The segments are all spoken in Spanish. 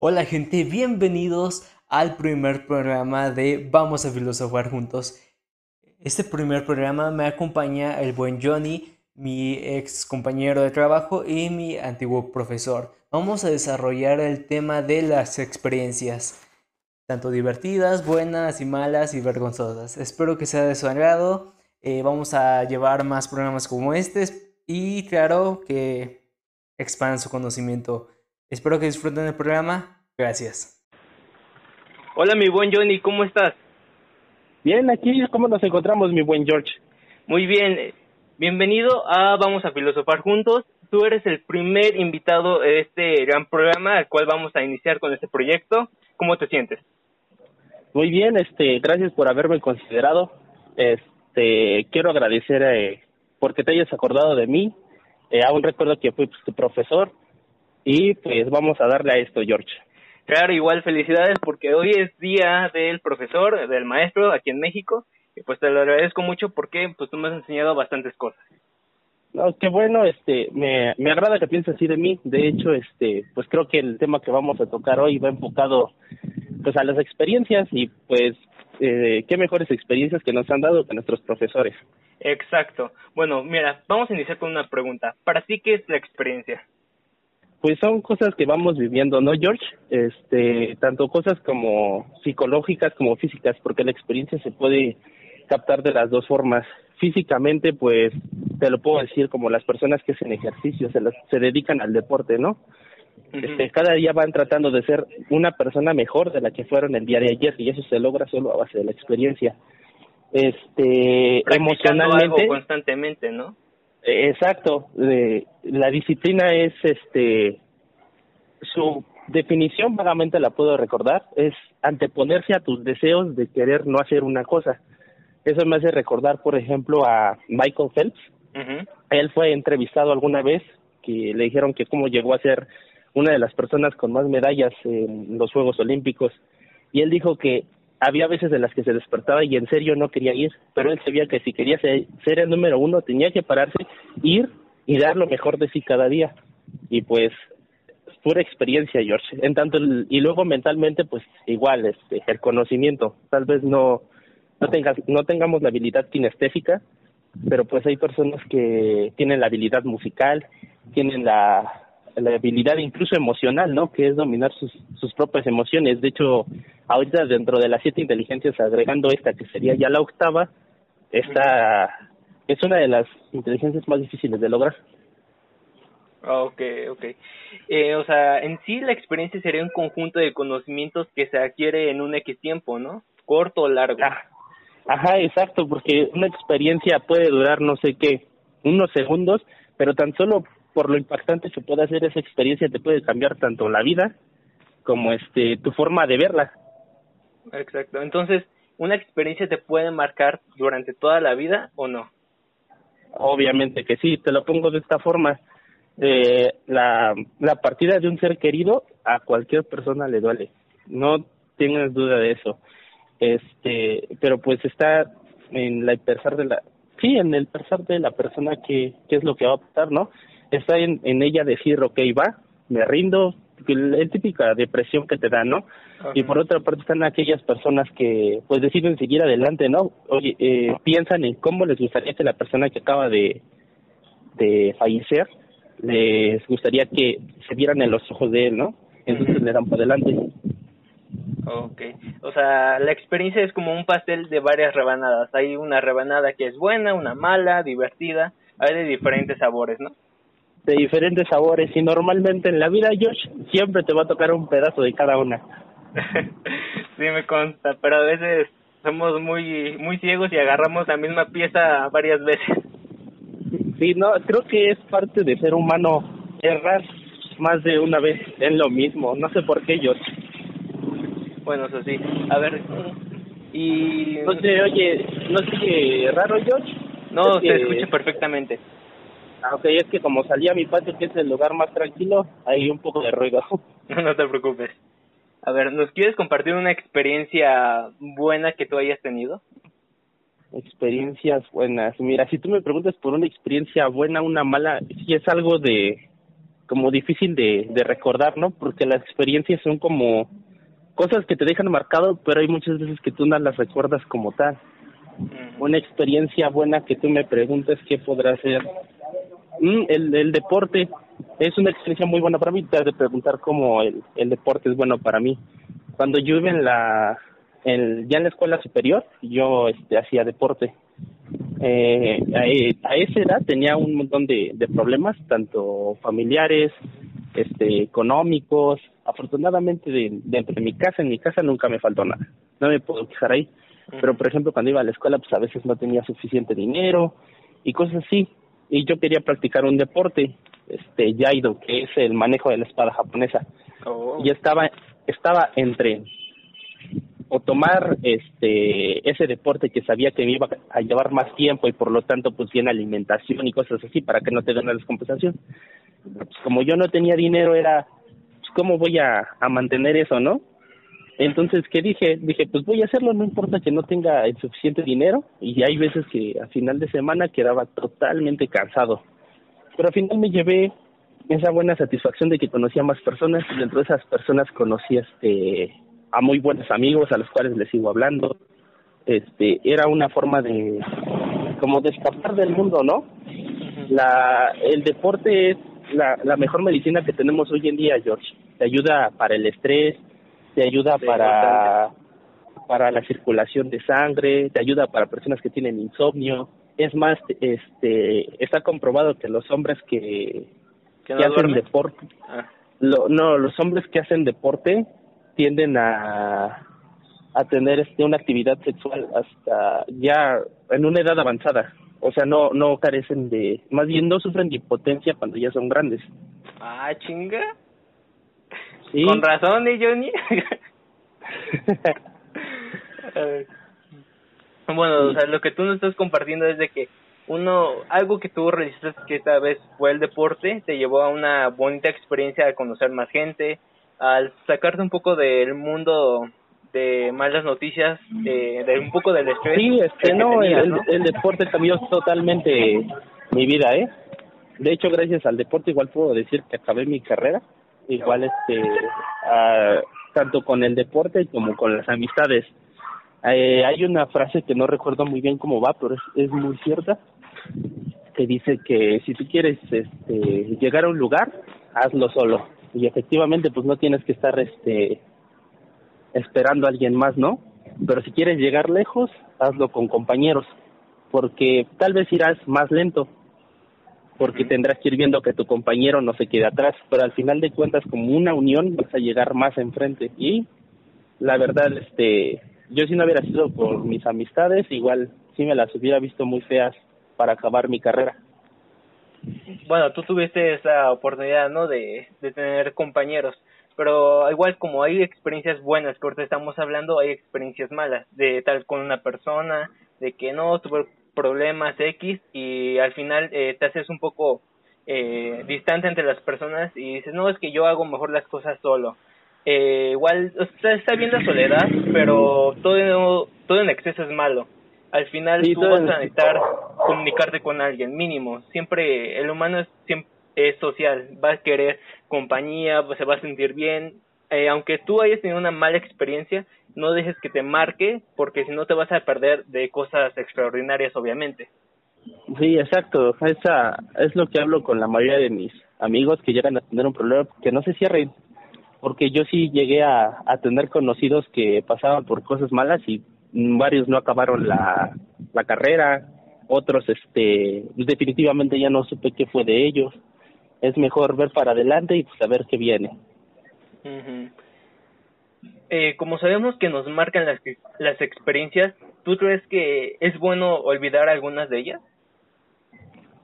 Hola gente, bienvenidos al primer programa de Vamos a filosofar juntos. Este primer programa me acompaña el buen Johnny, mi ex compañero de trabajo y mi antiguo profesor. Vamos a desarrollar el tema de las experiencias, tanto divertidas, buenas y malas y vergonzosas. Espero que sea de su. Eh, vamos a llevar más programas como este y claro que expandan su conocimiento. Espero que disfruten el programa Gracias. Hola, mi buen Johnny, ¿cómo estás? Bien, aquí, ¿cómo nos encontramos, mi buen George? Muy bien. Bienvenido a Vamos a Filosofar Juntos. Tú eres el primer invitado de este gran programa al cual vamos a iniciar con este proyecto. ¿Cómo te sientes? Muy bien, este, gracias por haberme considerado. Este, quiero agradecer eh, porque te hayas acordado de mí. Eh, aún recuerdo que fui pues, tu profesor y pues vamos a darle a esto, George. Claro, igual felicidades porque hoy es día del profesor, del maestro aquí en México. Y pues te lo agradezco mucho porque pues tú me has enseñado bastantes cosas. No, qué bueno, este, me, me agrada que pienses así de mí. De hecho, este, pues creo que el tema que vamos a tocar hoy va enfocado pues a las experiencias y pues eh, qué mejores experiencias que nos han dado que nuestros profesores. Exacto. Bueno, mira, vamos a iniciar con una pregunta. ¿Para ti qué es la experiencia? Pues son cosas que vamos viviendo, ¿no, George? Este, tanto cosas como psicológicas como físicas, porque la experiencia se puede captar de las dos formas. Físicamente, pues, te lo puedo decir como las personas que hacen ejercicio, se, se dedican al deporte, ¿no? Este, cada día van tratando de ser una persona mejor de la que fueron el día de ayer y eso se logra solo a base de la experiencia. Este, emocionalmente constantemente, ¿no? Exacto, la disciplina es este su definición vagamente la puedo recordar, es anteponerse a tus deseos de querer no hacer una cosa. Eso me hace recordar, por ejemplo, a Michael Phelps. Él fue entrevistado alguna vez que le dijeron que cómo llegó a ser una de las personas con más medallas en los Juegos Olímpicos y él dijo que había veces en las que se despertaba y en serio no quería ir, pero él sabía que si quería ser, el número uno tenía que pararse, ir y dar lo mejor de sí cada día. Y pues pura experiencia, George. En tanto y luego mentalmente pues igual este el conocimiento, tal vez no no tengas no tengamos la habilidad kinestésica, pero pues hay personas que tienen la habilidad musical, tienen la la habilidad incluso emocional, ¿no? Que es dominar sus, sus propias emociones. De hecho, ahorita dentro de las siete inteligencias, agregando esta que sería ya la octava, esta es una de las inteligencias más difíciles de lograr. Ok, ok. Eh, o sea, en sí la experiencia sería un conjunto de conocimientos que se adquiere en un X tiempo, ¿no? Corto o largo. Ah, ajá, exacto, porque una experiencia puede durar no sé qué, unos segundos, pero tan solo por lo impactante que puede hacer esa experiencia te puede cambiar tanto la vida como este tu forma de verla. Exacto. Entonces, ¿una experiencia te puede marcar durante toda la vida o no? Obviamente que sí, te lo pongo de esta forma. Eh, la, la partida de un ser querido a cualquier persona le duele. No tengas duda de eso. Este, pero pues está en la pensar de la sí, en el pensar de la persona que, qué es lo que va a pasar, ¿no? Está en, en ella decir, ok, va, me rindo, es típica depresión que te da, ¿no? Y por otra parte están aquellas personas que pues deciden seguir adelante, ¿no? Oye, eh, piensan en cómo les gustaría que la persona que acaba de, de fallecer, les gustaría que se vieran en los ojos de él, ¿no? Entonces le dan para adelante. Ok, o sea, la experiencia es como un pastel de varias rebanadas. Hay una rebanada que es buena, una mala, divertida, hay de diferentes sabores, ¿no? De diferentes sabores y normalmente en la vida, Josh, siempre te va a tocar un pedazo de cada una. sí, me consta, pero a veces somos muy muy ciegos y agarramos la misma pieza varias veces. Sí, no, creo que es parte de ser humano errar más de una vez en lo mismo, no sé por qué, Josh. Bueno, eso sí. A ver, y... No sé, oye, ¿no sé raro, George? No, se escucha perfectamente. Ah, ok, es que como salí a mi patio, que es el lugar más tranquilo, hay un poco de ruido. no te preocupes. A ver, ¿nos quieres compartir una experiencia buena que tú hayas tenido? Experiencias buenas. Mira, si tú me preguntas por una experiencia buena, una mala, si es algo de como difícil de, de recordar, ¿no? Porque las experiencias son como cosas que te dejan marcado, pero hay muchas veces que tú no las recuerdas como tal. Una experiencia buena que tú me preguntas qué podrá ser. Mm, el, el deporte es una experiencia muy buena para mí. Te has de preguntar cómo el, el deporte es bueno para mí. Cuando yo iba en la, en, ya en la escuela superior, yo este, hacía deporte. Eh, a, a, esa edad tenía un montón de, de problemas, tanto familiares, este, económicos. Afortunadamente, de, de entre mi casa, en mi casa nunca me faltó nada. No me puedo quejar ahí. Pero, por ejemplo, cuando iba a la escuela, pues a veces no tenía suficiente dinero y cosas así. Y yo quería practicar un deporte, este, Yaido, que es el manejo de la espada japonesa. Oh. Y estaba, estaba entre o tomar este ese deporte que sabía que me iba a llevar más tiempo y por lo tanto pues bien alimentación y cosas así para que no te den la descompensación. Pues, como yo no tenía dinero era pues, cómo voy a, a mantener eso, ¿no? Entonces, ¿qué dije? Dije, pues voy a hacerlo, no importa que no tenga el suficiente dinero. Y hay veces que a final de semana quedaba totalmente cansado. Pero al final me llevé esa buena satisfacción de que conocía más personas y dentro de esas personas conocí este a muy buenos amigos a los cuales les sigo hablando. Este, era una forma de como de escapar del mundo, ¿no? La el deporte es la, la mejor medicina que tenemos hoy en día, George. Te ayuda para el estrés, te ayuda para para la circulación de sangre, te ayuda para personas que tienen insomnio. Es más, este está comprobado que los hombres que, que, hacen deporte, ah. lo, no, los hombres que hacen deporte tienden a a tener este una actividad sexual hasta ya en una edad avanzada. O sea, no no carecen de, más bien no sufren de impotencia cuando ya son grandes. Ah, chinga. Con razón, ¿eh, Johnny? bueno, o sea, lo que tú nos estás compartiendo es de que uno, algo que tú realizaste que esta vez fue el deporte, te llevó a una bonita experiencia de conocer más gente, al sacarte un poco del mundo de malas noticias, de, de un poco del estrés. Sí, este, no, el, el deporte cambió totalmente mi vida, ¿eh? De hecho, gracias al deporte igual puedo decir que acabé mi carrera igual este tanto con el deporte como con las amistades. Eh, hay una frase que no recuerdo muy bien cómo va pero es, es muy cierta que dice que si tú quieres este llegar a un lugar hazlo solo. Y efectivamente pues no tienes que estar este esperando a alguien más no pero si quieres llegar lejos hazlo con compañeros porque tal vez irás más lento porque tendrás que ir viendo que tu compañero no se quede atrás, pero al final de cuentas como una unión vas a llegar más enfrente y la verdad este yo si no hubiera sido por mis amistades igual sí me las hubiera visto muy feas para acabar mi carrera. Bueno, tú tuviste esa oportunidad, ¿no? De, de tener compañeros, pero igual como hay experiencias buenas que ahorita estamos hablando, hay experiencias malas, de tal con una persona, de que no tuve problemas X y al final eh, te haces un poco eh, distante entre las personas y dices, no, es que yo hago mejor las cosas solo. Eh, igual está bien la soledad, pero todo, todo en exceso es malo. Al final tú vas a necesitar comunicarte con alguien, mínimo. Siempre, el humano es, siempre, es social, va a querer compañía, se va a sentir bien. Eh, aunque tú hayas tenido una mala experiencia, no dejes que te marque porque si no te vas a perder de cosas extraordinarias obviamente. Sí, exacto, esa es lo que hablo con la mayoría de mis amigos que llegan a tener un problema, que no se cierren, porque yo sí llegué a, tener conocidos que pasaban por cosas malas y varios no acabaron la, carrera, otros este definitivamente ya no supe qué fue de ellos. Es mejor ver para adelante y saber qué viene eh, como sabemos que nos marcan las, las experiencias, ¿tú crees que es bueno olvidar algunas de ellas?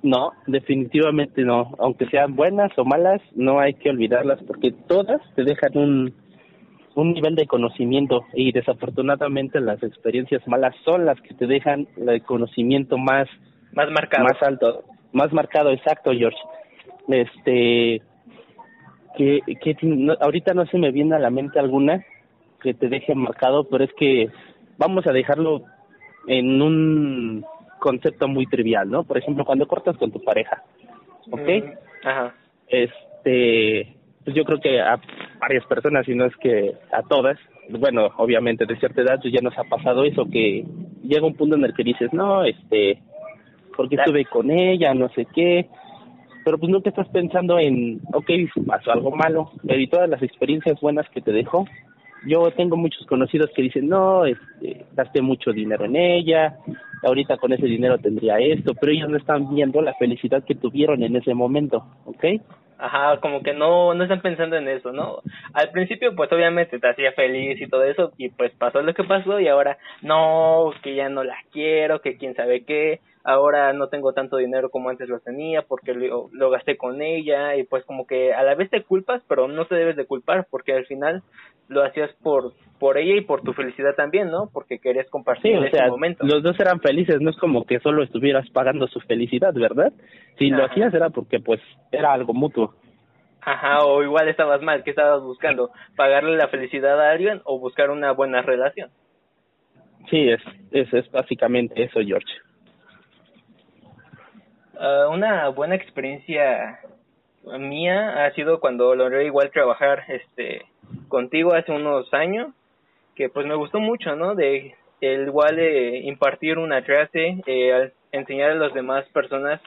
No, definitivamente no. Aunque sean buenas o malas, no hay que olvidarlas porque todas te dejan un, un nivel de conocimiento y desafortunadamente las experiencias malas son las que te dejan el conocimiento más más marcado más alto más marcado exacto George este que que ahorita no se me viene a la mente alguna que te deje marcado, pero es que vamos a dejarlo en un concepto muy trivial, ¿no? Por ejemplo, cuando cortas con tu pareja, ¿ok? Mm, ajá. Es, este, pues yo creo que a varias personas, si no es que a todas, bueno, obviamente de cierta edad pues ya nos ha pasado eso, que llega un punto en el que dices, no, este, porque estuve con ella, no sé qué, pero pues te estás pensando en, ok, pasó algo malo, pero y todas las experiencias buenas que te dejó. Yo tengo muchos conocidos que dicen, no, este, gasté mucho dinero en ella, ahorita con ese dinero tendría esto, pero ellos no están viendo la felicidad que tuvieron en ese momento, ¿ok? Ajá, como que no, no están pensando en eso, ¿no? Al principio, pues obviamente te hacía feliz y todo eso, y pues pasó lo que pasó, y ahora, no, que ya no la quiero, que quién sabe qué, ahora no tengo tanto dinero como antes lo tenía porque lo, lo, gasté con ella y pues como que a la vez te culpas pero no te debes de culpar porque al final lo hacías por por ella y por tu felicidad también no porque querías compartir sí, ese momento los dos eran felices no es como que solo estuvieras pagando su felicidad verdad si lo hacías era porque pues era algo mutuo Ajá, o igual estabas mal, ¿qué estabas buscando? ¿Pagarle la felicidad a alguien o buscar una buena relación? Sí, es, es, es básicamente eso, George. Uh, una buena experiencia mía ha sido cuando logré igual trabajar este contigo hace unos años que pues me gustó mucho no de el igual de impartir una clase eh, enseñar a las demás personas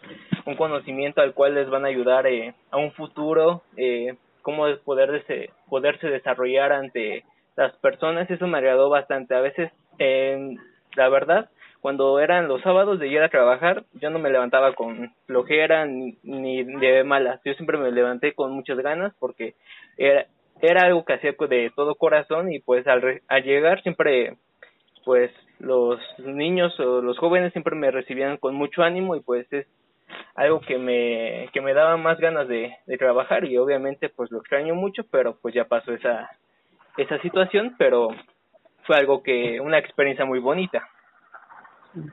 un conocimiento al cual les van a ayudar eh, a un futuro eh, cómo poder poderse desarrollar ante las personas. Eso me agradó bastante. A veces eh, la verdad cuando eran los sábados de ir a trabajar, yo no me levantaba con flojera ni, ni de malas. Yo siempre me levanté con muchas ganas porque era, era algo que hacía de todo corazón y pues al, al llegar siempre pues los niños o los jóvenes siempre me recibían con mucho ánimo y pues es algo que me que me daba más ganas de, de trabajar y obviamente pues lo extraño mucho pero pues ya pasó esa esa situación pero fue algo que una experiencia muy bonita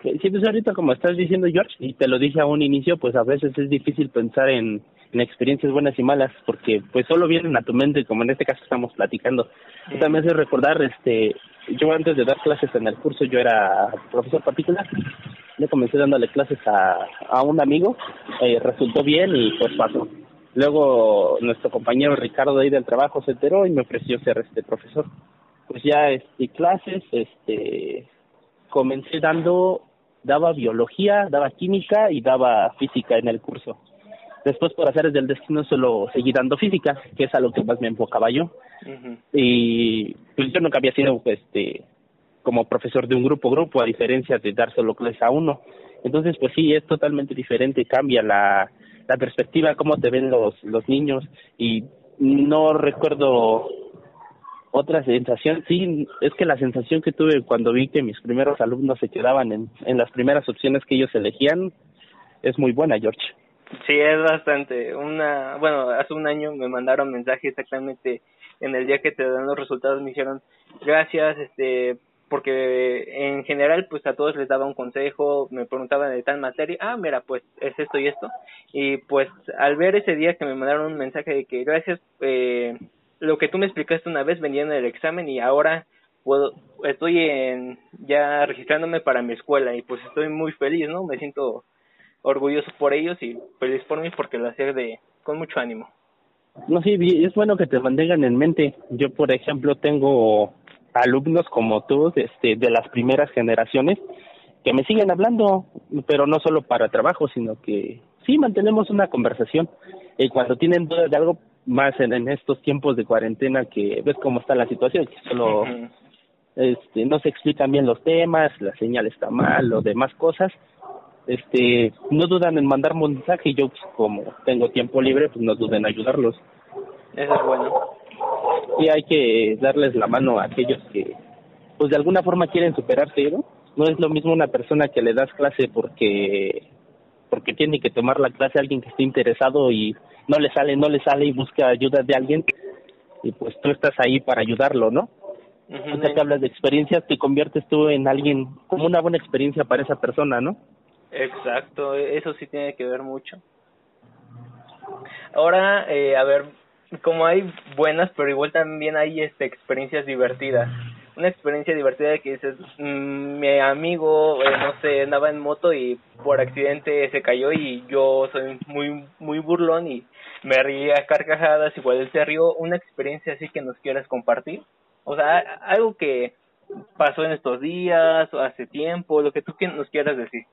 Sí, pues ahorita como estás diciendo George, y te lo dije a un inicio, pues a veces es difícil pensar en, en experiencias buenas y malas, porque pues solo vienen a tu mente, como en este caso estamos platicando. Sí. También es recordar, este, yo antes de dar clases en el curso, yo era profesor particular, le comencé dándole clases a, a un amigo, eh, resultó bien y pues pasó. Luego nuestro compañero Ricardo de ahí del trabajo se enteró y me ofreció ser este profesor. Pues ya este clases, este comencé dando, daba biología, daba química y daba física en el curso. Después, por hacer del destino, solo seguí dando física, que es a lo que más me enfocaba yo. Y pues yo nunca había sido este como profesor de un grupo grupo, a diferencia de dar solo clases a uno. Entonces, pues sí, es totalmente diferente, cambia la, la perspectiva, cómo te ven los, los niños. Y no recuerdo otra sensación, sí, es que la sensación que tuve cuando vi que mis primeros alumnos se quedaban en, en las primeras opciones que ellos elegían es muy buena, George. Sí, es bastante. Una, bueno, hace un año me mandaron mensaje exactamente en el día que te dan los resultados, me dijeron gracias, este, porque en general pues a todos les daba un consejo, me preguntaban de tal materia, ah, mira, pues es esto y esto. Y pues al ver ese día que me mandaron un mensaje de que gracias, eh, lo que tú me explicaste una vez venía en el examen y ahora puedo estoy en ya registrándome para mi escuela y pues estoy muy feliz, ¿no? Me siento orgulloso por ellos y feliz por mí porque lo hacía de con mucho ánimo. No, sí, es bueno que te mantengan en mente. Yo, por ejemplo, tengo alumnos como tú, este, de las primeras generaciones, que me siguen hablando, pero no solo para trabajo, sino que sí mantenemos una conversación. Y cuando tienen dudas de algo, más en, en estos tiempos de cuarentena que ves cómo está la situación, que solo uh -huh. este, no se explican bien los temas, la señal está mal o demás cosas, este, no dudan en mandar mensaje y yo pues, como tengo tiempo libre, pues no duden en ayudarlos. Eso es bueno. Y hay que darles la mano a aquellos que, pues de alguna forma quieren superarse, ¿no? No es lo mismo una persona que le das clase porque porque tiene que tomar la clase alguien que esté interesado y no le sale, no le sale y busca ayuda de alguien y pues tú estás ahí para ayudarlo, ¿no? Uh -huh. Hablas de experiencias, te conviertes tú en alguien como una buena experiencia para esa persona, ¿no? Exacto, eso sí tiene que ver mucho. Ahora, eh, a ver, como hay buenas, pero igual también hay este experiencias divertidas. Una experiencia divertida que dices, mmm, mi amigo, eh, no sé, andaba en moto y por accidente se cayó y yo soy muy muy burlón y me ría carcajadas, igual él se rió, una experiencia así que nos quieras compartir. O sea, algo que pasó en estos días o hace tiempo, lo que tú nos quieras decir.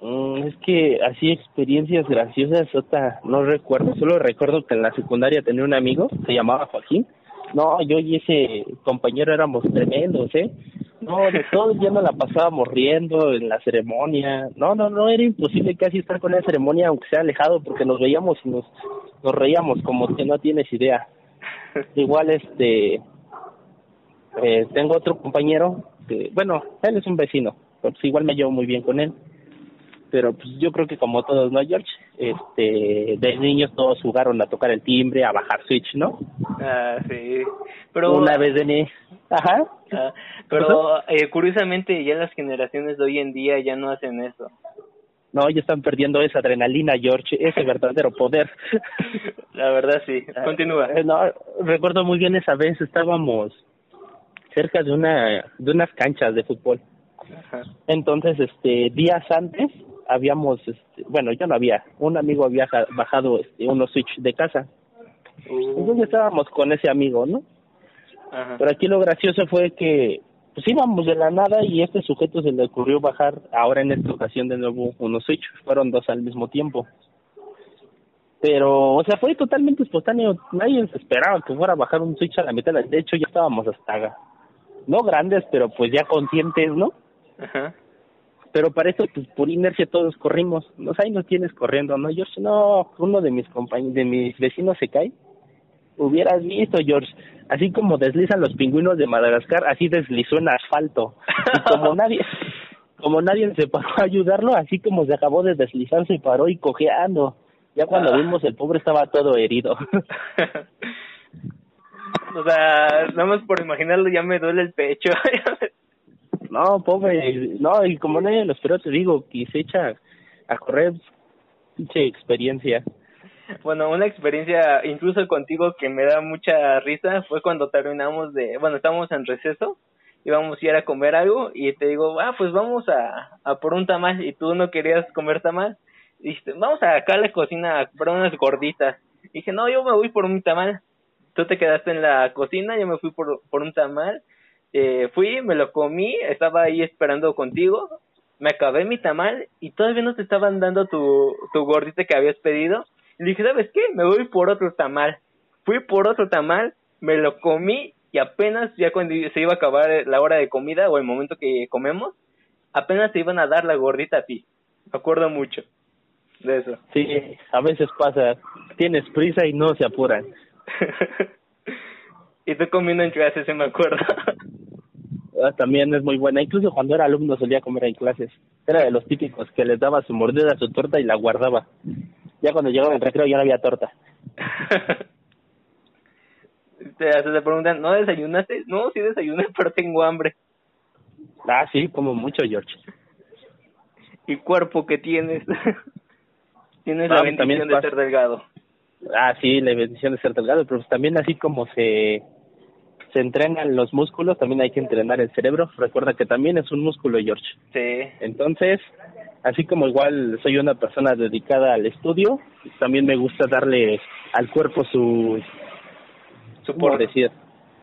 Mm, es que así experiencias graciosas, otra, no recuerdo, solo recuerdo que en la secundaria tenía un amigo, se llamaba Joaquín. No, yo y ese compañero éramos tremendos, ¿eh? No, de todo el día nos la pasábamos riendo en la ceremonia. No, no, no, era imposible casi estar con la ceremonia, aunque sea alejado, porque nos veíamos y nos, nos reíamos como que no tienes idea. Igual, este, eh, tengo otro compañero, que, bueno, él es un vecino, pues igual me llevo muy bien con él pero pues yo creo que como todos, ¿no, George? Este, de niños todos jugaron a tocar el timbre, a bajar Switch, ¿no? Ah, sí. Pero una vez de ni... Ajá. Ah, pero eh, curiosamente ya las generaciones de hoy en día ya no hacen eso. No, ya están perdiendo esa adrenalina, George, ese verdadero poder. La verdad sí. Continúa. Eh, no, recuerdo muy bien esa vez estábamos cerca de una de unas canchas de fútbol. Ajá. Entonces, este, días antes habíamos, este, bueno, yo no había, un amigo había bajado este, unos Switch de casa. Uh. Entonces estábamos con ese amigo, ¿no? Pero aquí lo gracioso fue que pues íbamos de la nada y este sujeto se le ocurrió bajar ahora en esta ocasión de nuevo unos Switch, fueron dos al mismo tiempo. Pero, o sea, fue totalmente espontáneo, nadie se esperaba que fuera a bajar un Switch a la mitad, de hecho ya estábamos hasta, no grandes, pero pues ya conscientes, ¿no? Ajá pero para eso pues por inercia todos corrimos. No ahí nos tienes corriendo no George no uno de mis compañeros de mis vecinos se cae. Hubieras visto George. Así como deslizan los pingüinos de Madagascar así deslizó en asfalto. Y como nadie como nadie se paró a ayudarlo así como se acabó de deslizar se paró y cojeando. Ya cuando ah. vimos el pobre estaba todo herido. O sea nada más por imaginarlo ya me duele el pecho No, pobre, no, y como nadie lo esperó, te digo, que se echa a correr, pinche experiencia. Bueno, una experiencia incluso contigo que me da mucha risa fue cuando terminamos de, bueno, estábamos en receso, íbamos a ir a comer algo y te digo, ah, pues vamos a, a por un tamal y tú no querías comer tamal. Y vamos a acá a la cocina a comprar unas gorditas. Dije, no, yo me voy por un tamal. Tú te quedaste en la cocina, yo me fui por, por un tamal eh, fui, me lo comí, estaba ahí esperando contigo, me acabé mi tamal y todavía no te estaban dando tu, tu gordita que habías pedido. Y dije, ¿sabes qué? Me voy por otro tamal. Fui por otro tamal, me lo comí y apenas ya cuando se iba a acabar la hora de comida o el momento que comemos, apenas te iban a dar la gordita a ti. Me acuerdo mucho de eso. Sí, a veces pasa, tienes prisa y no se apuran. y tú comiendo en clase, se me acuerda. Ah, también es muy buena. Incluso cuando era alumno solía comer en clases. Era de los típicos que les daba su mordida a su torta y la guardaba. Ya cuando llegaba el recreo ya no había torta. te, te preguntan, ¿no desayunaste? No, sí desayuné, pero tengo hambre. Ah, sí, como mucho, George. ¿Y cuerpo que tienes? tienes la bendición de ser delgado. Ah, sí, la bendición de ser delgado, pero pues también así como se se entrenan los músculos, también hay que entrenar el cerebro. Recuerda que también es un músculo, George. Sí. Entonces, así como igual soy una persona dedicada al estudio, también me gusta darle al cuerpo su, su por decir,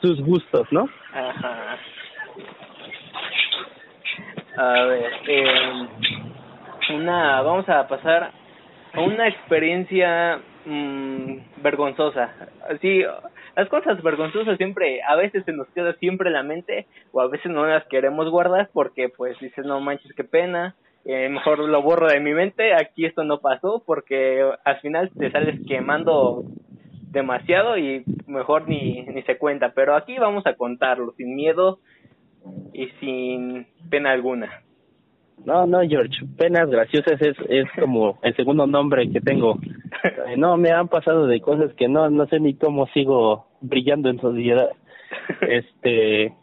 sus gustos, ¿no? Ajá. A ver, eh, una, vamos a pasar a una experiencia mmm, vergonzosa. Así, las cosas vergonzosas siempre, a veces se nos queda siempre en la mente o a veces no las queremos guardar porque pues dices, no manches, qué pena, eh, mejor lo borro de mi mente, aquí esto no pasó porque al final te sales quemando demasiado y mejor ni, ni se cuenta, pero aquí vamos a contarlo sin miedo y sin pena alguna. No, no, George, penas graciosas es, es como el segundo nombre que tengo. No, me han pasado de cosas que no, no sé ni cómo sigo brillando en sociedad. Este,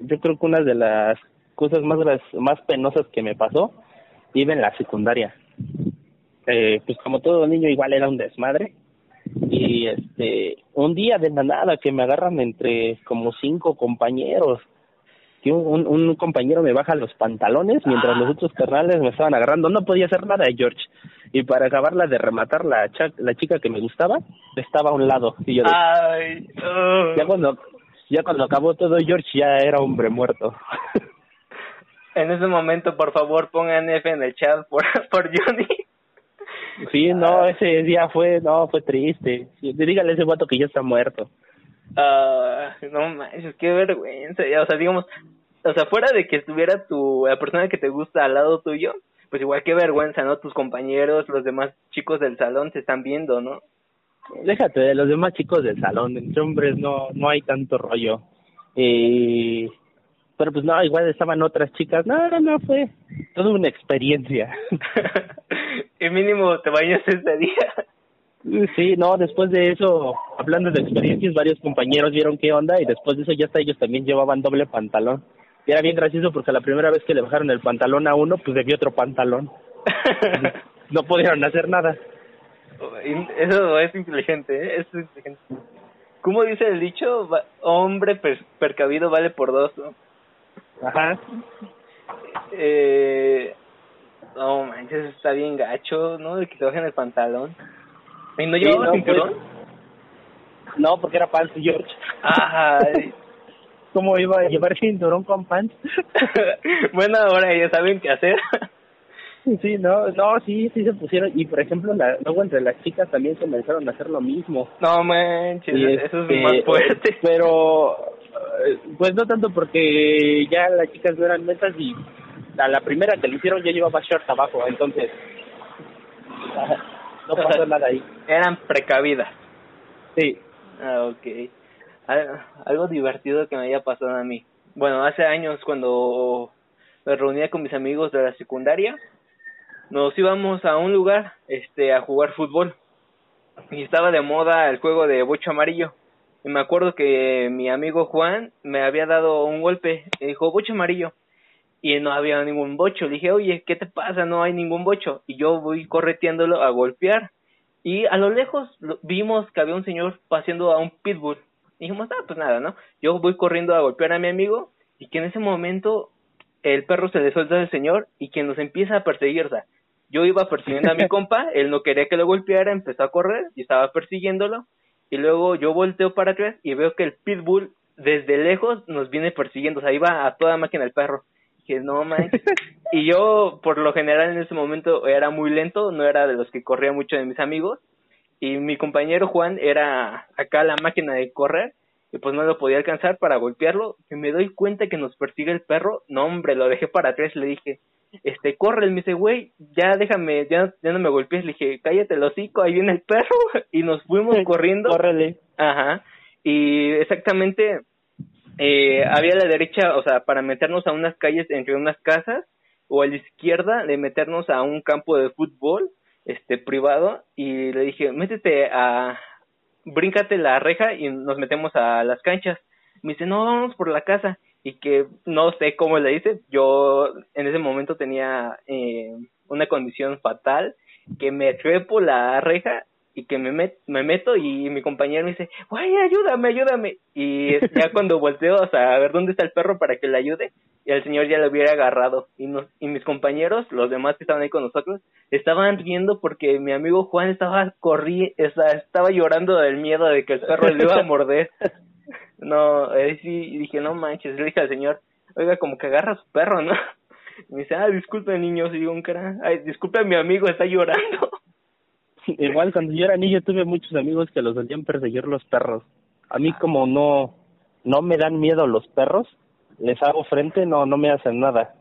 yo creo que una de las cosas más más penosas que me pasó iba en la secundaria. Eh, pues como todo niño igual era un desmadre y este un día de la nada que me agarran entre como cinco compañeros que un, un, compañero me baja los pantalones mientras los otros carnales me estaban agarrando. No podía hacer nada, George. Y para acabarla de rematar, la, la chica que me gustaba estaba a un lado. Y yo Ay, ya, cuando, ya cuando acabó todo, George ya era hombre muerto. en ese momento, por favor, pongan F en el chat por, por Johnny. Sí, no, ah. ese día fue, no, fue triste. Dígale a ese vato que ya está muerto. Ah, no manches, qué vergüenza. O sea, digamos, o sea, fuera de que estuviera tu, la persona que te gusta al lado tuyo, pues igual qué vergüenza, ¿no? Tus compañeros, los demás chicos del salón se están viendo, ¿no? Déjate de los demás chicos del salón, entre hombres no, no hay tanto rollo. Eh, pero pues no, igual estaban otras chicas. No, no, no, fue toda una experiencia. y mínimo te bañas ese día. Sí, no, después de eso, hablando de experiencias, varios compañeros vieron qué onda y después de eso ya hasta ellos también llevaban doble pantalón. Y era bien gracioso porque la primera vez que le bajaron el pantalón a uno, pues debió otro pantalón. no pudieron hacer nada. Eso es inteligente, ¿eh? es inteligente. ¿Cómo dice el dicho? Hombre percabido vale por dos, ¿no? Ajá. Eh, no manches, está bien gacho, ¿no? De que te bajen el pantalón. ¿Y no llevaba cinturón? Pues, no, porque era pants George. Ay. ¿Cómo iba a llevar cinturón con pants? bueno, ahora ya saben qué hacer. Sí, no, no, sí, sí se pusieron. Y por ejemplo, la, luego entre las chicas también comenzaron a hacer lo mismo. No manches, eso es más este, fuerte. Pero pues no tanto porque ya las chicas no eran metas y a la primera que lo hicieron ya llevaba short abajo, entonces no pasó nada ahí. Eran precavidas. Sí. Ah, ok. Algo divertido que me haya pasado a mí. Bueno, hace años cuando me reunía con mis amigos de la secundaria, nos íbamos a un lugar este a jugar fútbol y estaba de moda el juego de bocho amarillo y me acuerdo que mi amigo Juan me había dado un golpe. Dijo, bocho amarillo. Y no había ningún bocho. Le dije, oye, ¿qué te pasa? No hay ningún bocho. Y yo voy correteándolo a golpear. Y a lo lejos vimos que había un señor paseando a un pitbull. Y dijimos, ah, pues nada, ¿no? Yo voy corriendo a golpear a mi amigo. Y que en ese momento el perro se le suelta al señor y que nos empieza a perseguir. O sea, yo iba persiguiendo a mi compa, él no quería que lo golpeara, empezó a correr y estaba persiguiéndolo y luego yo volteo para atrás y veo que el pitbull desde lejos nos viene persiguiendo, o sea, iba a toda máquina el perro. Que no manches. y yo, por lo general, en ese momento era muy lento, no era de los que corría mucho de mis amigos. Y mi compañero Juan era acá la máquina de correr, y pues no lo podía alcanzar para golpearlo. Y me doy cuenta que nos persigue el perro. No, hombre, lo dejé para atrás, le dije, este, corre, me dice, güey, ya déjame, ya, ya no me golpees, le dije, cállate el hocico, ahí viene el perro, y nos fuimos corriendo. Córrele. Ajá, y exactamente, eh, había a la derecha, o sea, para meternos a unas calles entre unas casas, o a la izquierda de meternos a un campo de fútbol, este, privado, y le dije, métete a, bríncate la reja y nos metemos a las canchas. Me dice, no, vamos por la casa y que no sé cómo le dice, yo en ese momento tenía eh, una condición fatal, que me trepo la reja y que me, me meto y mi compañero me dice, güey, ayúdame, ayúdame. Y ya cuando volteo o sea, a ver dónde está el perro para que le ayude, y el señor ya lo hubiera agarrado. Y, nos, y mis compañeros, los demás que estaban ahí con nosotros, estaban riendo porque mi amigo Juan estaba corriendo, estaba llorando del miedo de que el perro le iba a morder. No, ahí sí dije, no manches, le dije al señor, oiga, como que agarra a su perro, ¿no? Y me dice, ah, disculpe niño, y digo, un cara, ay, disculpe mi amigo, está llorando. Igual cuando yo era niño tuve muchos amigos que los solían perseguir los perros. A mí como no, no me dan miedo los perros, les hago frente, no, no me hacen nada.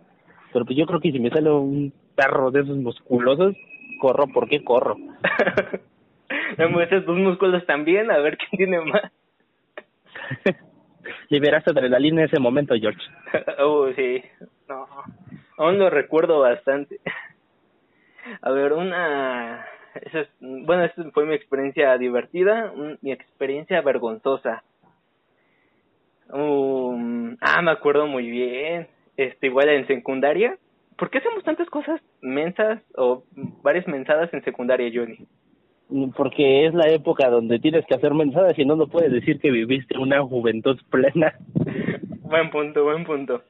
Pero pues yo creo que si me sale un perro de esos musculosos, corro, ¿por qué corro? me muestras tus músculos también, a ver quién tiene más. Liberaste adrenalina en ese momento, George. oh, sí. No. Aún lo recuerdo bastante. A ver, una... es, bueno, esta fue mi experiencia divertida, mi experiencia vergonzosa. Um, ah, me acuerdo muy bien. Este, igual en secundaria. ¿Por qué hacemos tantas cosas mensas o varias mensadas en secundaria, Johnny? porque es la época donde tienes que hacer mensajes y no no puedes decir que viviste una juventud plena. buen punto, buen punto.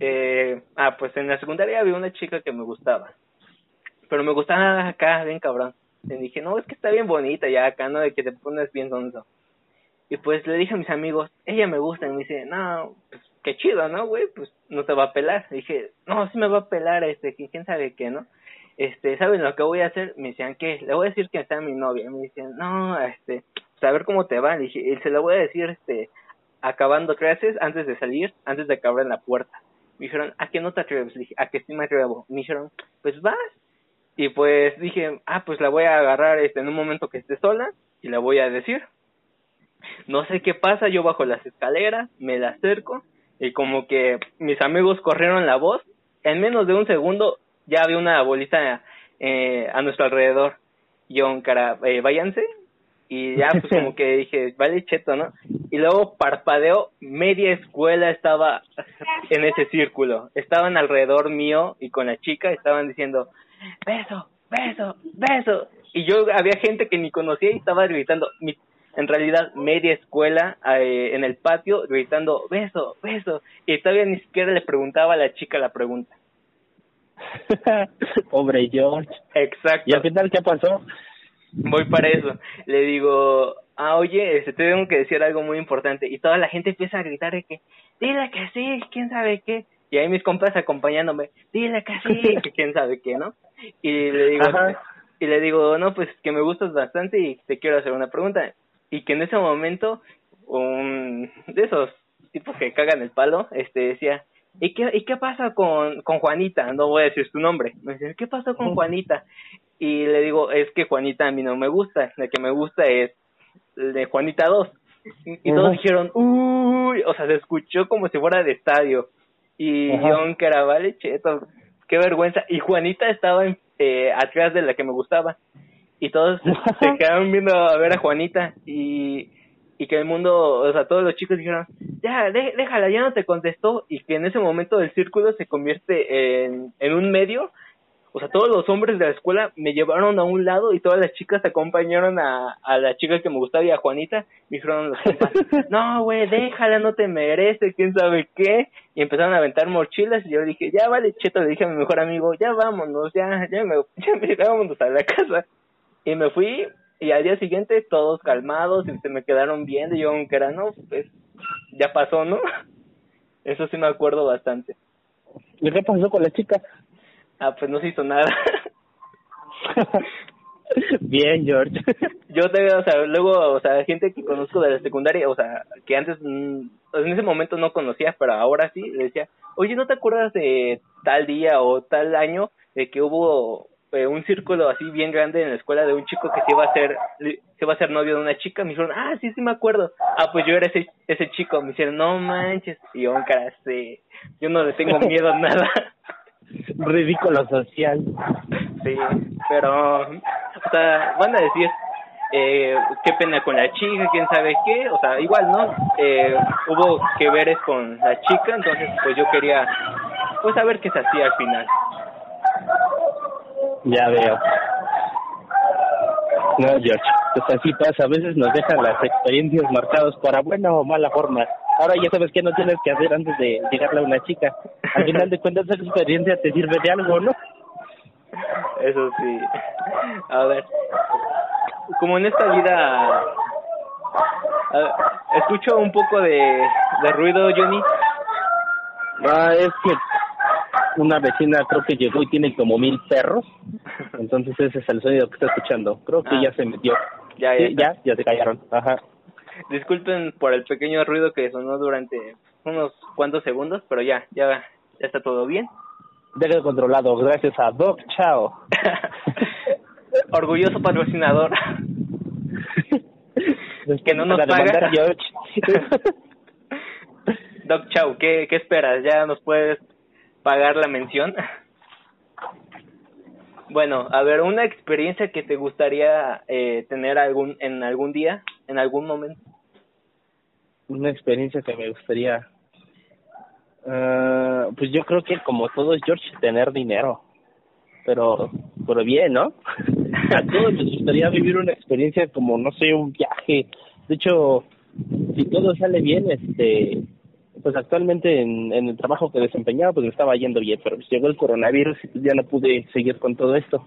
eh, ah, pues en la secundaria había una chica que me gustaba, pero me gustaba acá, bien cabrón. Le dije, no, es que está bien bonita ya acá, ¿no? De que te pones bien sonso. Y pues le dije a mis amigos, ella me gusta, y me dice, no, pues qué chido, ¿no, güey? Pues no te va a pelar. Le dije, no, sí me va a pelar, este, quién sabe qué, ¿no? Este, ¿saben lo que voy a hacer? Me decían, ¿qué? Le voy a decir que está mi novia. Me dicen, no, este, pues a ver cómo te va. Le dije, y se lo voy a decir, este, acabando clases, antes de salir, antes de que abran la puerta. Me dijeron, ¿a qué no te atreves? Le dije, ¿a qué sí me atrevo? Me dijeron, pues vas. Y pues dije, ah, pues la voy a agarrar este, en un momento que esté sola y la voy a decir. No sé qué pasa, yo bajo las escaleras, me la acerco y como que mis amigos corrieron la voz. En menos de un segundo ya había una bolita eh, a nuestro alrededor. Yo, cara, eh, váyanse. Y ya, pues como que dije, vale, cheto, ¿no? Y luego parpadeo, media escuela estaba en ese círculo. Estaban alrededor mío y con la chica estaban diciendo, beso, beso, beso. Y yo había gente que ni conocía y estaba gritando, mi, en realidad media escuela eh, en el patio gritando beso, beso. Y todavía ni siquiera le preguntaba a la chica la pregunta. Pobre George. Exacto. ¿Y al final qué pasó? Voy para eso. Le digo, ah, oye, este, te tengo que decir algo muy importante. Y toda la gente empieza a gritar de que, dile que sí, quién sabe qué. Y ahí mis compas acompañándome, dile que sí, que quién sabe qué, ¿no? Y le digo, y le digo, no, pues que me gustas bastante y te quiero hacer una pregunta. Y que en ese momento, un de esos tipos que cagan el palo, este, decía, ¿y qué, y qué pasa con, con Juanita? No voy a decir su nombre. Me dice, ¿qué pasa con Juanita? Y le digo, es que Juanita a mí no me gusta. La que me gusta es de Juanita 2. Y, todos dijeron, uy, o sea, se escuchó como si fuera de estadio. Y yo, que era, vale, cheto, qué vergüenza. Y Juanita estaba eh, atrás de la que me gustaba. Y todos se quedaron viendo a ver a Juanita. Y y que el mundo, o sea, todos los chicos dijeron, ya, déjala, ya no te contestó, y que en ese momento el círculo se convierte en, en un medio, o sea, todos los hombres de la escuela me llevaron a un lado y todas las chicas acompañaron a, a la chica que me gustaba y a Juanita, me dijeron los no, güey, déjala, no te merece, quién sabe qué, y empezaron a aventar mochilas y yo dije, ya vale, cheto, le dije a mi mejor amigo, ya vámonos, ya, ya me, ya me, vámonos a la casa, y me fui y al día siguiente todos calmados y se me quedaron viendo y yo aunque era no pues ya pasó no eso sí me acuerdo bastante. Y qué pasó con la chica ah pues no se hizo nada. Bien George. Yo te o sea luego o sea gente que conozco de la secundaria o sea que antes mm, en ese momento no conocía pero ahora sí le decía oye no te acuerdas de tal día o tal año de que hubo eh, un círculo así bien grande en la escuela de un chico que se iba a hacer se iba a ser novio de una chica me dijeron ah sí sí me acuerdo. Ah pues yo era ese ese chico. Me dijeron no manches y yo cara yo no le tengo miedo a nada ridículo social sí pero o sea van a decir eh, qué pena con la chica, quién sabe qué, o sea, igual, ¿no? Eh, hubo que veres con la chica, entonces pues yo quería pues saber qué se hacía al final. Ya veo. No, George, pues así pasa, a veces nos dejan las experiencias marcadas para buena o mala forma. Ahora ya sabes qué no tienes que hacer antes de llegarle a una chica. Al final de cuentas esa experiencia te sirve de algo, ¿no? Eso sí. A ver, como en esta vida... escucho un poco de, de ruido, Johnny. Ah, es que una vecina creo que llegó y tiene como mil perros. Entonces ese es el sonido que está escuchando. Creo que ah. ya se metió. Ya, ya, ya, ya se callaron. Ajá. Disculpen por el pequeño ruido que sonó durante unos cuantos segundos, pero ya, ya, ya está todo bien. Deje controlado, gracias a Doc Chao. Orgulloso patrocinador. que no nos paga. Doc Chao, ¿qué, ¿qué esperas? ¿Ya nos puedes pagar la mención. Bueno, a ver, una experiencia que te gustaría eh, tener algún en algún día, en algún momento. Una experiencia que me gustaría, uh, pues yo creo que como todos George tener dinero, pero pero bien, ¿no? A todos les gustaría vivir una experiencia como no sé un viaje. De hecho, si todo sale bien, este pues actualmente en, en el trabajo que desempeñaba pues me estaba yendo bien, pero pues llegó el coronavirus y ya no pude seguir con todo esto.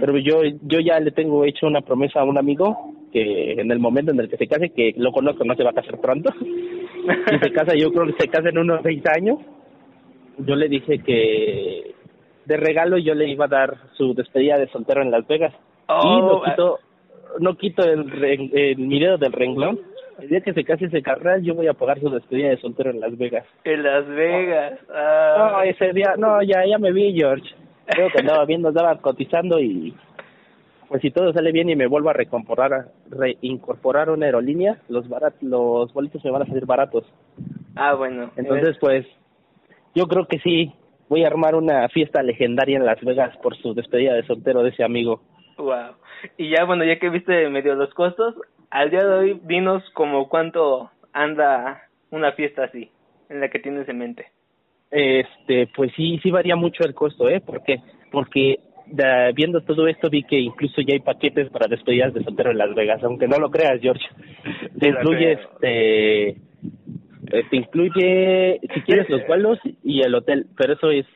Pero yo yo ya le tengo hecho una promesa a un amigo que en el momento en el que se case, que lo conozco, no se va a casar pronto, si se casa yo creo que se casa en unos seis años, yo le dije que de regalo yo le iba a dar su despedida de soltero en Las Vegas. y no Oh, quito, no quito el, el mi dedo del renglón. El día que se case ese carnal, yo voy a pagar su despedida de soltero en Las Vegas. En Las Vegas. No, Ah, ese día, no, ya, ya me vi, George. Creo que andaba viendo, andaba cotizando y pues si todo sale bien y me vuelvo a recomporar, a- reincorporar una aerolínea, los barat, los boletos me van a salir baratos. ah, bueno. Entonces, pues, yo creo que sí, voy a armar una fiesta legendaria en Las Vegas por su despedida de soltero de ese amigo. Wow. Y ya, bueno, ya que viste medio los costos, al día de hoy, dinos como cuánto anda una fiesta así, en la que tienes en mente. Este, pues sí, sí varía mucho el costo, ¿eh? Porque, porque da- viendo todo esto vi que incluso ya hay paquetes para despedidas de soltero en Las Vegas, aunque no lo creas, George. Te incluye, este, eh, te incluye, si quieres, los vuelos y el hotel, pero eso es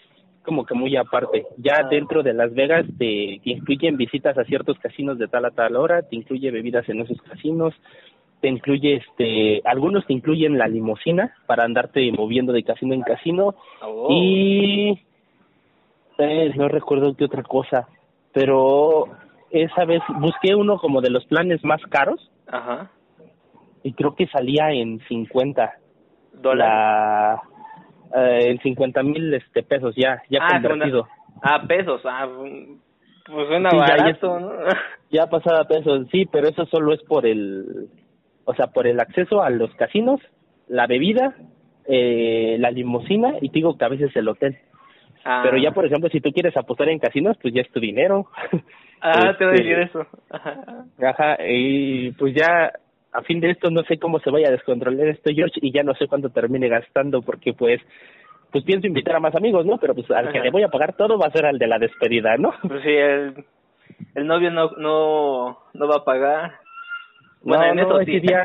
como que muy aparte. Ya Ah. dentro de Las Vegas te, te incluyen visitas a ciertos casinos de tal a tal hora, te incluye bebidas en esos casinos, te incluye, este, algunos te incluyen la limusina para andarte moviendo de casino en casino Oh. y no recuerdo qué otra cosa, pero esa vez busqué uno como de los planes más caros Ajá. y creo que salía en 50 Dólares. la eh, en 50 mil este pesos ya ya ah, convertido segunda- Ah, pesos. Ah, pues suena Sí, ya- ya- barato, ¿no? ya pasaba pesos sí pero eso solo es por el o sea por el acceso a los casinos la bebida eh, la limusina y digo que a veces el hotel Ah. pero ya por ejemplo si tú quieres apostar en casinos pues ya es tu dinero Ah, te voy a Este, decir eso. Ajá. Ajá, y pues ya a fin de esto no sé cómo se vaya a descontrolar esto, George, y ya no sé cuánto termine gastando porque pues pues pienso invitar a más amigos, ¿no? Pero pues al que le voy a pagar todo va a ser al de la despedida, ¿no? Pues sí, el, el novio no, no, no va a pagar. Bueno, no, en no, eso sí. día,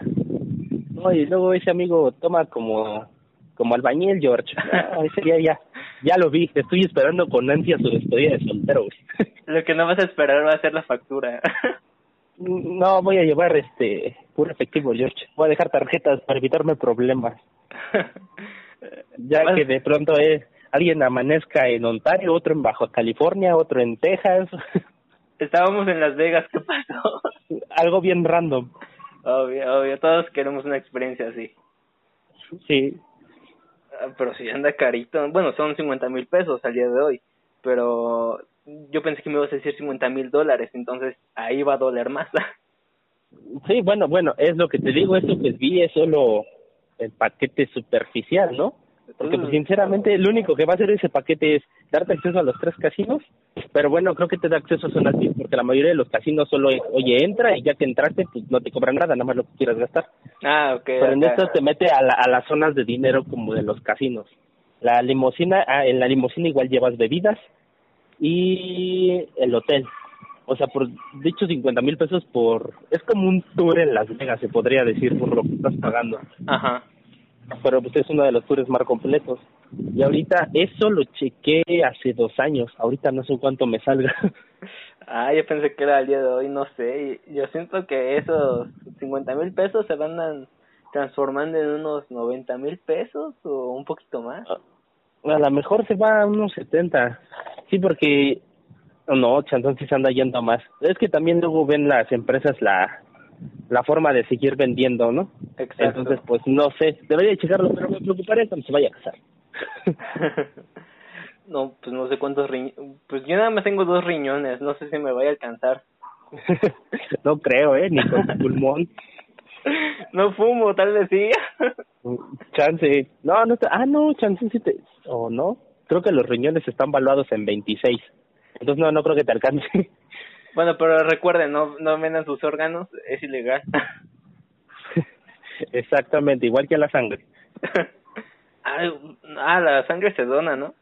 no, y luego ese amigo toma como como albañil, George. No, ese día ya, ya lo vi, estoy esperando con ansia su despedida de soltero, güey. Lo que no vas a esperar va a ser la factura. No, voy a llevar este puro efectivo, George. Voy a dejar tarjetas para evitarme problemas. Ya que de pronto eh, alguien amanezca en Ontario, otro en Baja California, otro en Texas, Estábamos en Las Vegas, ¿qué pasó? algo bien random. Obvio, obvio, todos queremos una experiencia así. Sí, Pero si anda carito, bueno, son 50 mil pesos al día de hoy, pero yo pensé que me ibas a decir 50 mil dólares, entonces ahí va a doler más. sí, bueno, bueno, es lo que te digo, esto que vi es solo el paquete superficial, ¿no? Porque pues Mm. sinceramente lo único que va a hacer ese paquete es darte acceso a los tres casinos, pero bueno, creo que te da acceso a zonas VIP, porque la mayoría de los casinos solo es, oye, entra y ya que entraste, pues no te cobran nada, nada más lo que quieras gastar. Ah, ok. Pero en esto te mete a, la- a las zonas de dinero como de los casinos. La limusina, ah, en la limusina igual llevas bebidas y el hotel. O sea, por dicho 50 mil pesos por... Es como un tour en Las Vegas, se podría decir, por lo que estás pagando. Ajá. Pero pues es uno de los tours más completos. Y ahorita eso lo chequé hace dos años. Ahorita no sé cuánto me salga. Ah, yo pensé que era el día de hoy, no sé. Yo siento que esos 50 mil pesos se van transformando en unos 90 mil pesos o un poquito más. A lo mejor se va a unos 70. Sí, porque... No, se anda yendo a más. Es que también luego ven las empresas la la forma de seguir vendiendo, ¿no? Exacto. Entonces, pues no sé. Debería checarlo, pero me preocuparía cuando se vaya a casar. no, pues no sé cuántos riñones. Pues yo nada más tengo dos riñones, no sé si me vaya a alcanzar. no creo, ¿eh? Ni con pulmón. no fumo, tal vez sí. Chance. No, no está. Ah, no, chance sí te. ¿O no? Creo que los riñones están valuados en 26. Entonces, no, no creo que te alcance. Bueno, pero recuerden, no, no vendan sus órganos, es ilegal. Exactamente, igual que la sangre. ah, ah, la sangre se dona, ¿no?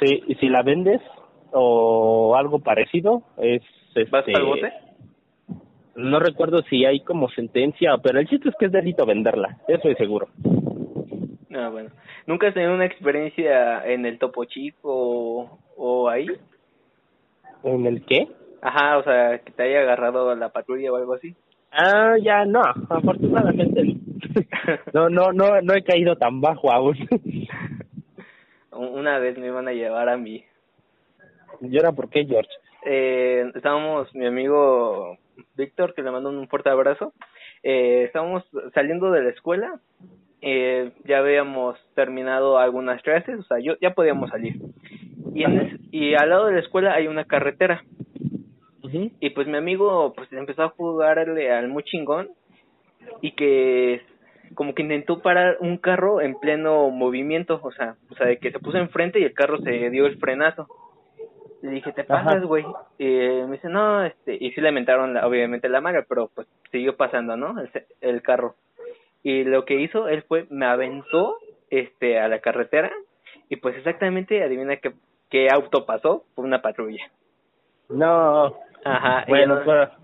Sí, y si la vendes o algo parecido, es. ¿Vas Este, al bote? No recuerdo si hay como sentencia, pero el chiste es que es delito venderla, eso es seguro. Ah, bueno. ¿Nunca has tenido una experiencia en el Topo Chico o, o ahí? ¿En el qué? Ajá, o sea, que te haya agarrado la patrulla o algo así. Ah, ya no, afortunadamente no, no, no, no he caído tan bajo aún. Una vez me iban a llevar a mí. ¿Y ahora por qué, George? Eh, estábamos, mi amigo Víctor, que le mando un fuerte abrazo, eh, estábamos saliendo de la escuela, eh, ya habíamos terminado algunas clases, o sea, yo ya podíamos salir. Y, en y al lado de la escuela hay una carretera. Y pues mi amigo pues empezó a jugarle al muy chingón y que como que intentó parar un carro en pleno movimiento, o sea, o sea, de que se puso enfrente y el carro se dio el frenazo. Le dije, ¿te pasas, güey? Y me dice, no, este, y sí le mentaron la, obviamente la madre, pero pues siguió pasando, ¿no? El, el carro. Y lo que hizo, él fue, me aventó, este, a la carretera, y pues exactamente, adivina qué, qué auto pasó, fue una patrulla. No. Ajá. Bueno, ya,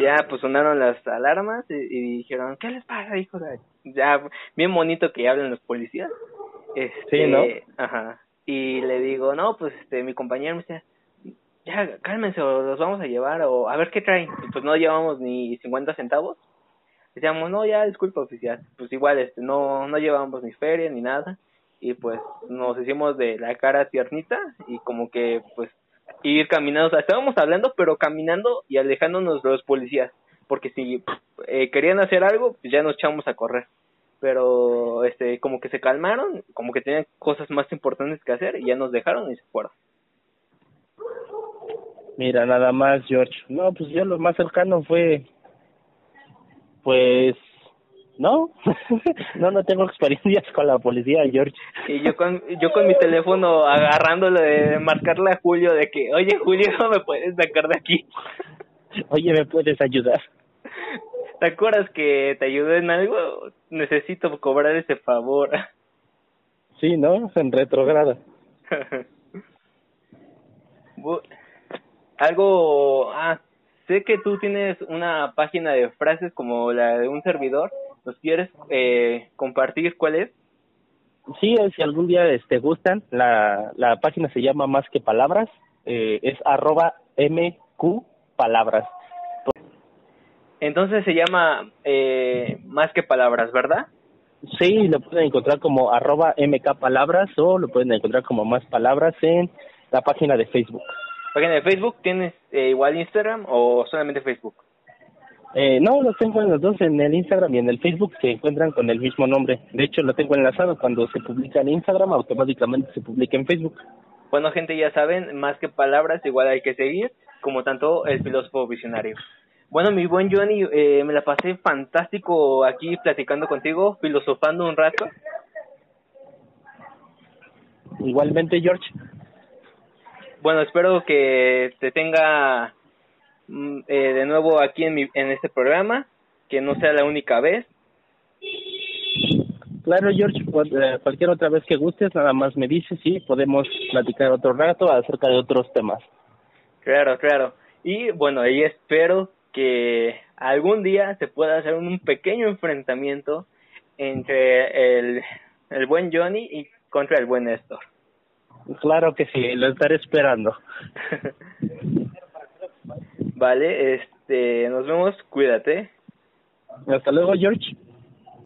ya, pues sonaron las alarmas y, dijeron, ¿qué les pasa, hijo de...? Ya, bien bonito que hablen los policías. Este, sí, ¿no? Ajá. Y le digo, no, pues este, mi compañero me dice, ya, cálmense, o los vamos a llevar, o a ver qué traen. Y pues no llevamos ni 50 centavos. Decíamos, no, ya, disculpa, oficial. Pues igual, este, no, no llevamos ni feria ni nada. Y pues nos hicimos de la cara tiernita y como que, pues, ir caminando. O sea, estábamos hablando, pero caminando y alejándonos los policías. Porque si eh, querían hacer algo, pues ya nos echamos a correr. Pero, este, como que se calmaron, como que tenían cosas más importantes que hacer y ya nos dejaron y se fueron. Mira, nada más, George. No, pues yo lo más cercano fue, pues, no, no, no tengo experiencias con la policía, George. Y yo con, yo con mi teléfono agarrándolo de marcarle a Julio de que, oye Julio, ¿me puedes sacar de aquí? Oye, ¿me puedes ayudar? ¿Te acuerdas que te ayudé en algo? Necesito cobrar ese favor. Sí, ¿no? En retrograda. algo, ah, sé que tú tienes una página de frases como la de un servidor. ¿Nos quieres eh, compartir cuál es? Sí, si algún día te este, gustan, la, la página se llama Más que Palabras, eh, es arroba MQ Palabras. Entonces se llama eh, Más que Palabras, ¿verdad? Sí, lo pueden encontrar como arroba MK Palabras o lo pueden encontrar como Más Palabras en la página de Facebook. ¿Página de Facebook? ¿Tienes eh, igual Instagram o solamente Facebook? Eh, no, los tengo en los dos, en el Instagram y en el Facebook se encuentran con el mismo nombre. De hecho, lo tengo enlazado. Cuando se publica en Instagram, automáticamente se publica en Facebook. Bueno, gente, ya saben, más que palabras, igual hay que seguir, como tanto el filósofo visionario. Bueno, mi buen Johnny, eh, me la pasé fantástico aquí platicando contigo, filosofando un rato. Igualmente, George. Bueno, espero que te tenga eh, de nuevo aquí en, mi, en este programa, que no sea la única vez. Claro, George, eh, cualquier otra vez que gustes, nada más me dices y podemos platicar otro rato acerca de otros temas. Claro, claro. Y bueno, ahí espero que algún día se pueda hacer un pequeño enfrentamiento entre el, el buen Johnny y contra el buen Néstor. Claro que sí, lo estaré esperando. vale, este, nos vemos, cuídate. Hasta luego, George.